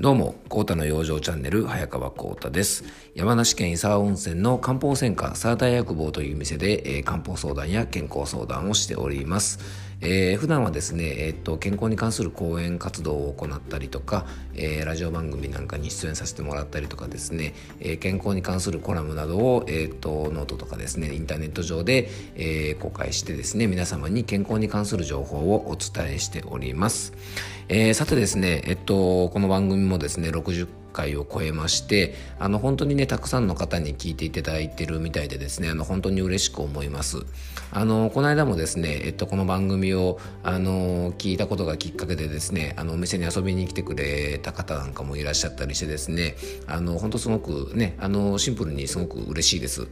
どうも、コータの養生チャンネル、早川コータです。山梨県石和温泉の漢方専科沢田屋薬房という店で、えー、漢方相談や健康相談をしております。えー、普段はですね、えー、と健康に関する講演活動を行ったりとか、えー、ラジオ番組なんかに出演させてもらったりとかですね、えー、健康に関するコラムなどを、えー、とノートとかですねインターネット上で、えー、公開してですね皆様に健康に関する情報をお伝えしております。えー、さてですね、えっと、この番組もですね60回を超えましてあの本当にねたくさんの方に聞いていただいてるみたいでですねあの本当に嬉しく思います。あのこの間もですね、えっと、この番組をあの聞いたことがきっかけでですねあのお店に遊びに来てくれた方なんかもいらっしゃったりしてですねあの本当すごくねあのシンプルにすごく嬉しいです。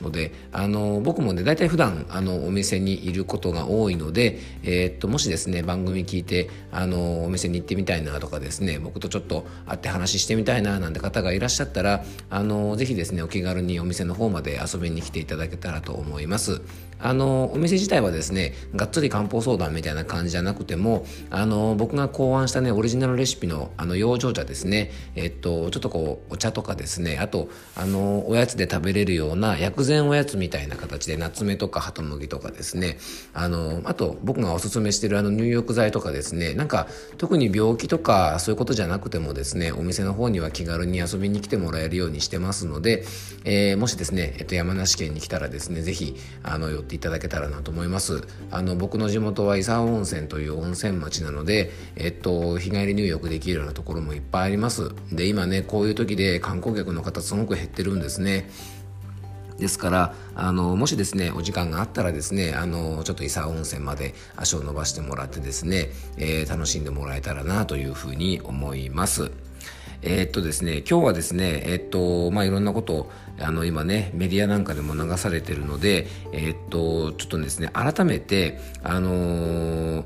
のであの僕もね大体普段あのお店にいることが多いので、えー、っともしですね番組聞いてあのお店に行ってみたいなとかですね僕とちょっと会って話してみたいななんて方がいらっしゃったらあのぜひですねお気軽にお店の方まで遊びに来ていただけたらと思います。あのお店自体はですねがっつり漢方相談みたいな感じじゃなくてもあの僕が考案したねオリジナルレシピのあの養生茶ですね。えっとちょっとこうお茶とかですね。あとあのおやつで食べれるような薬膳おやつみたいな形で夏目とかハトムギとかですね。あのあと僕がおすすめしてるあの入浴剤とかですね。なんか特に病気とかそういうことじゃなくてもですねお店の方には気軽に遊びに来てもらえるようにしてますので、えー、もしですね、えっと、山梨県に来たらですね是非あの寄ていただけたらなと思います。あの僕の地元は伊沢温泉という温泉町なのでえっと日帰り入浴できるようなところもいっぱいあります。で今ねこういう時で観光客の方すごく減ってるんですね。ですからあのもしですねお時間があったらですねあのちょっと伊佐温泉まで足を伸ばしてもらってですね、えー、楽しんでもらえたらなというふうに思います。えー、っとですね、今日はですね、えー、っと、まあ、いろんなことあの、今ね、メディアなんかでも流されてるので、えー、っと、ちょっとですね、改めて、あのー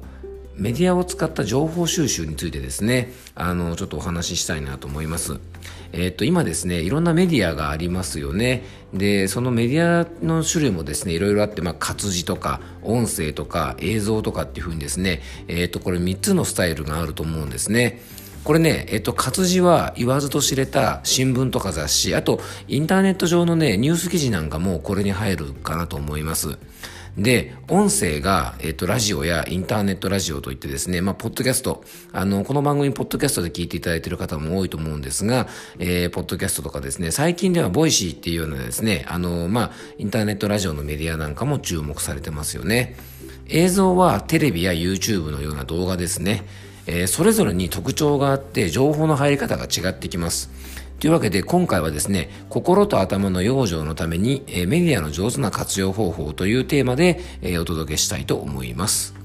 メディアを使った情報収集についてですね、あの、ちょっとお話ししたいなと思います。えっと、今ですね、いろんなメディアがありますよね。で、そのメディアの種類もですね、いろいろあって、まあ、活字とか、音声とか、映像とかっていうふうにですね、えっと、これ3つのスタイルがあると思うんですね。これね、えっと、活字は言わずと知れた新聞とか雑誌、あと、インターネット上のね、ニュース記事なんかもこれに入るかなと思います。で、音声が、えっ、と、ラジオやインターネットラジオといってですね、まあ、ポッドキャスト、あの、この番組、ポッドキャストで聞いていただいている方も多いと思うんですが、えー、ポッドキャストとかですね、最近では Voicy っていうようなですね、あの、まあ、インターネットラジオのメディアなんかも注目されてますよね。映像はテレビや YouTube のような動画ですね。えー、それぞれに特徴があって情報の入り方が違ってきます。というわけで今回はですね、心と頭の養生のために、えー、メディアの上手な活用方法というテーマで、えー、お届けしたいと思います。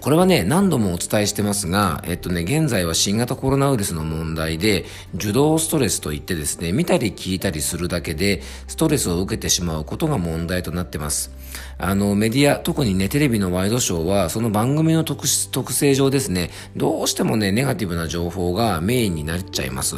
これはね、何度もお伝えしてますが、えっとね、現在は新型コロナウイルスの問題で、受動ストレスといってですね、見たり聞いたりするだけで、ストレスを受けてしまうことが問題となってます。あの、メディア、特にね、テレビのワイドショーは、その番組の特特性上ですね、どうしてもね、ネガティブな情報がメインになっちゃいます。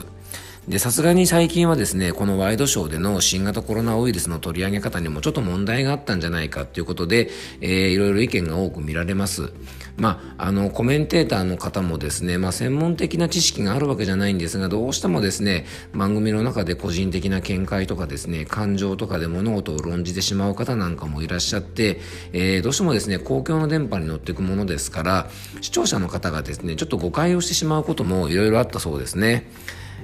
で、さすがに最近はですね、このワイドショーでの新型コロナウイルスの取り上げ方にもちょっと問題があったんじゃないかということで、えー、いろいろ意見が多く見られます。まあ、あの、コメンテーターの方もですね、まあ、専門的な知識があるわけじゃないんですが、どうしてもですね、番組の中で個人的な見解とかですね、感情とかで物事を論じてしまう方なんかもいらっしゃって、えー、どうしてもですね、公共の電波に乗っていくものですから、視聴者の方がですね、ちょっと誤解をしてしまうこともいろいろあったそうですね。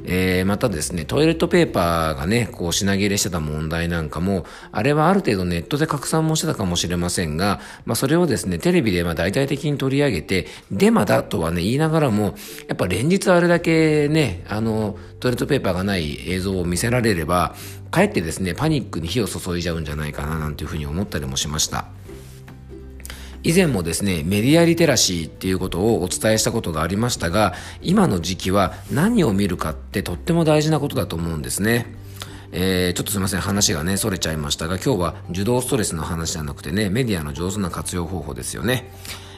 えー、またですね、トイレットペーパーがね、こう品切れしてた問題なんかも、あれはある程度ネットで拡散もしてたかもしれませんが、まあそれをですね、テレビでまあ大々的に取り上げて、デマだとはね、言いながらも、やっぱ連日あれだけね、あの、トイレットペーパーがない映像を見せられれば、かえってですね、パニックに火を注いじゃうんじゃないかななんていうふうに思ったりもしました。以前もですねメディアリテラシーっていうことをお伝えしたことがありましたが今の時期は何を見るかってとっても大事なことだと思うんですね。えー、ちょっとすいません話がねそれちゃいましたが今日は受動ストレスの話じゃなくてねメディアの上手な活用方法ですよね。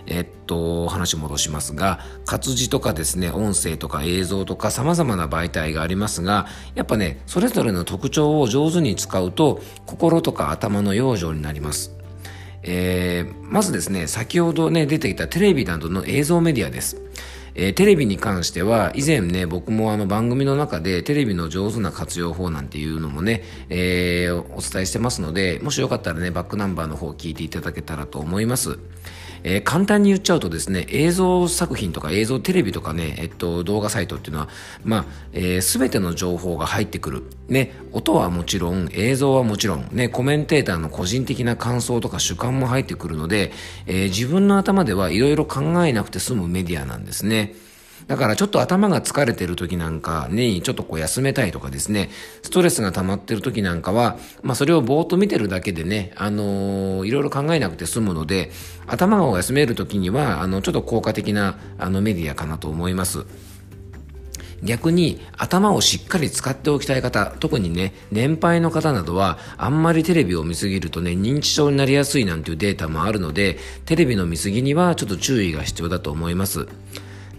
えっと、話戻しますが、活字とかですね、音声とか映像とか様々な媒体がありますが、やっぱね、それぞれの特徴を上手に使うと、心とか頭の養生になります。えー、まずですね、先ほどね、出てきたテレビなどの映像メディアです。えー、テレビに関しては以前ね僕もあの番組の中でテレビの上手な活用法なんていうのもね、えー、お伝えしてますのでもしよかったらねバックナンバーの方を聞いていただけたらと思います。えー、簡単に言っちゃうとですね、映像作品とか映像テレビとかね、えっと、動画サイトっていうのは、まあ、えー、全ての情報が入ってくる。ね、音はもちろん、映像はもちろん、ね、コメンテーターの個人的な感想とか主観も入ってくるので、えー、自分の頭では色々考えなくて済むメディアなんですね。だからちょっと頭が疲れてる時なんかにちょっとこう休めたいとかですね、ストレスが溜まってる時なんかは、まあそれをぼーっと見てるだけでね、あのー、いろいろ考えなくて済むので、頭を休める時には、あの、ちょっと効果的なあのメディアかなと思います。逆に頭をしっかり使っておきたい方、特にね、年配の方などは、あんまりテレビを見すぎるとね、認知症になりやすいなんていうデータもあるので、テレビの見過ぎにはちょっと注意が必要だと思います。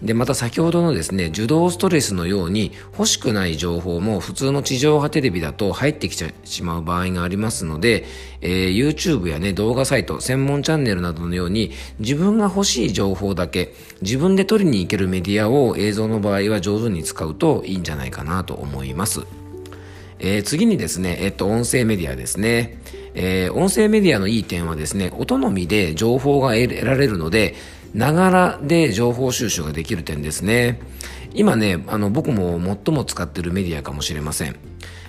で、また先ほどのですね、受動ストレスのように欲しくない情報も普通の地上波テレビだと入ってきてしまう場合がありますので、えー、YouTube やね、動画サイト、専門チャンネルなどのように自分が欲しい情報だけ自分で取りに行けるメディアを映像の場合は上手に使うといいんじゃないかなと思います。えー、次にですね、えっと、音声メディアですね。えー、音声メディアのいい点はですね、音のみで情報が得られるので、ながらで情報収集ができる点ですね。今ね、あの、僕も最も使ってるメディアかもしれません。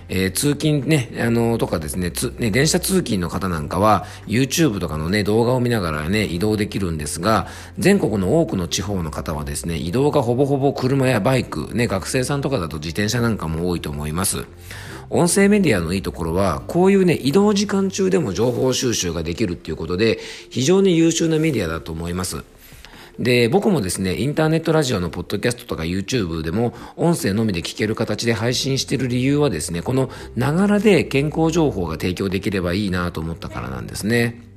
えー、通勤ね、あのとかですねつ、ね、電車通勤の方なんかは、YouTube とかのね、動画を見ながらね、移動できるんですが、全国の多くの地方の方はですね、移動がほぼほぼ車やバイク、ね、学生さんとかだと自転車なんかも多いと思います。音声メディアのいいところは、こういうね、移動時間中でも情報収集ができるっていうことで、非常に優秀なメディアだと思います。で、僕もですね、インターネットラジオのポッドキャストとか YouTube でも音声のみで聞ける形で配信してる理由はですね、このながらで健康情報が提供できればいいなと思ったからなんですね。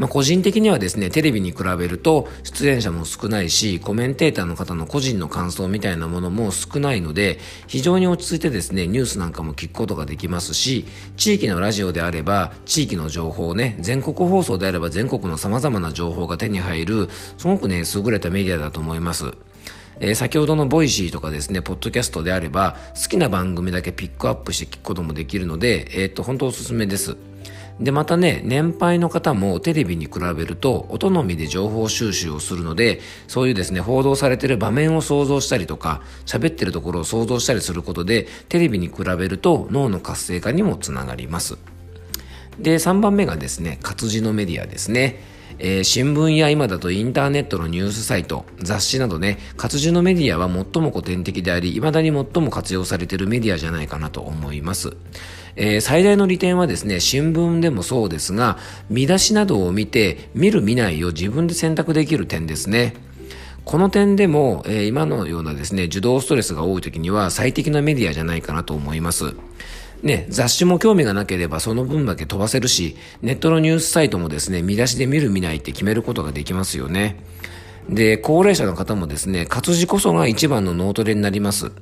まあ、個人的にはですね、テレビに比べると出演者も少ないし、コメンテーターの方の個人の感想みたいなものも少ないので、非常に落ち着いてですね、ニュースなんかも聞くことができますし、地域のラジオであれば、地域の情報をね、全国放送であれば全国の様々な情報が手に入る、すごくね、優れたメディアだと思います。えー、先ほどの Voicy とかですね、ポッドキャストであれば、好きな番組だけピックアップして聞くこともできるので、えー、っと、本当おすすめです。で、またね、年配の方もテレビに比べると、音のみで情報収集をするので、そういうですね、報道されてる場面を想像したりとか、喋ってるところを想像したりすることで、テレビに比べると脳の活性化にもつながります。で、3番目がですね、活字のメディアですね。えー、新聞や今だとインターネットのニュースサイト、雑誌などね、活字のメディアは最も古典的であり、未だに最も活用されているメディアじゃないかなと思います。えー、最大の利点はですね、新聞でもそうですが、見出しなどを見て、見る見ないを自分で選択できる点ですね。この点でも、えー、今のようなですね、受動ストレスが多い時には最適なメディアじゃないかなと思います。ね、雑誌も興味がなければその分だけ飛ばせるし、ネットのニュースサイトもですね、見出しで見る見ないって決めることができますよね。で、高齢者の方もですね、活字こそが一番の脳トレになります。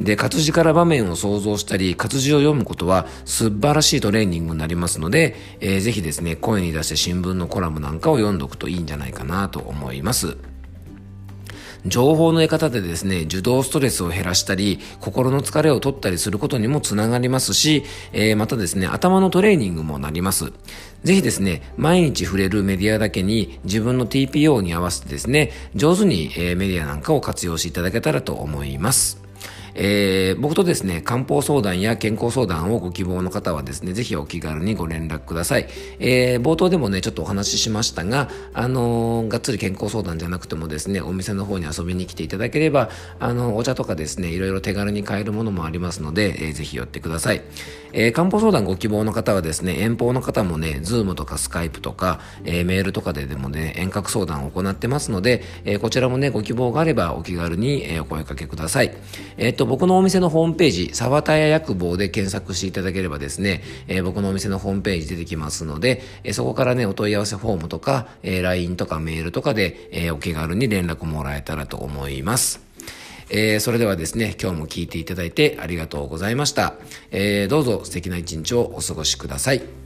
で、活字から場面を想像したり、活字を読むことは素晴らしいトレーニングになりますので、えー、ぜひですね、声に出して新聞のコラムなんかを読んどくといいんじゃないかなと思います。情報の得方でですね、受動ストレスを減らしたり、心の疲れを取ったりすることにもつながりますし、えー、またですね、頭のトレーニングもなります。ぜひですね、毎日触れるメディアだけに自分の TPO に合わせてですね、上手に、え、メディアなんかを活用していただけたらと思います。えー、僕とですね、漢方相談や健康相談をご希望の方はですね、ぜひお気軽にご連絡ください。えー、冒頭でもね、ちょっとお話ししましたが、あのー、がっつり健康相談じゃなくてもですね、お店の方に遊びに来ていただければ、あの、お茶とかですね、いろいろ手軽に買えるものもありますので、えー、ぜひ寄ってください。えー、漢方相談ご希望の方はですね、遠方の方もね、ズームとかスカイプとか、えー、メールとかででもね、遠隔相談を行ってますので、えー、こちらもね、ご希望があればお気軽に、えー、お声かけください。えっ、と、僕のお店のホームページ、沢田屋薬房で検索していただければですね、えー、僕のお店のホームページ出てきますので、えー、そこからね、お問い合わせフォームとか、えー、LINE とかメールとかで、えー、お気軽に連絡もらえたらと思います。えー、それではですね、今日も聞いていただいてありがとうございました。えー、どうぞ素敵な一日をお過ごしください。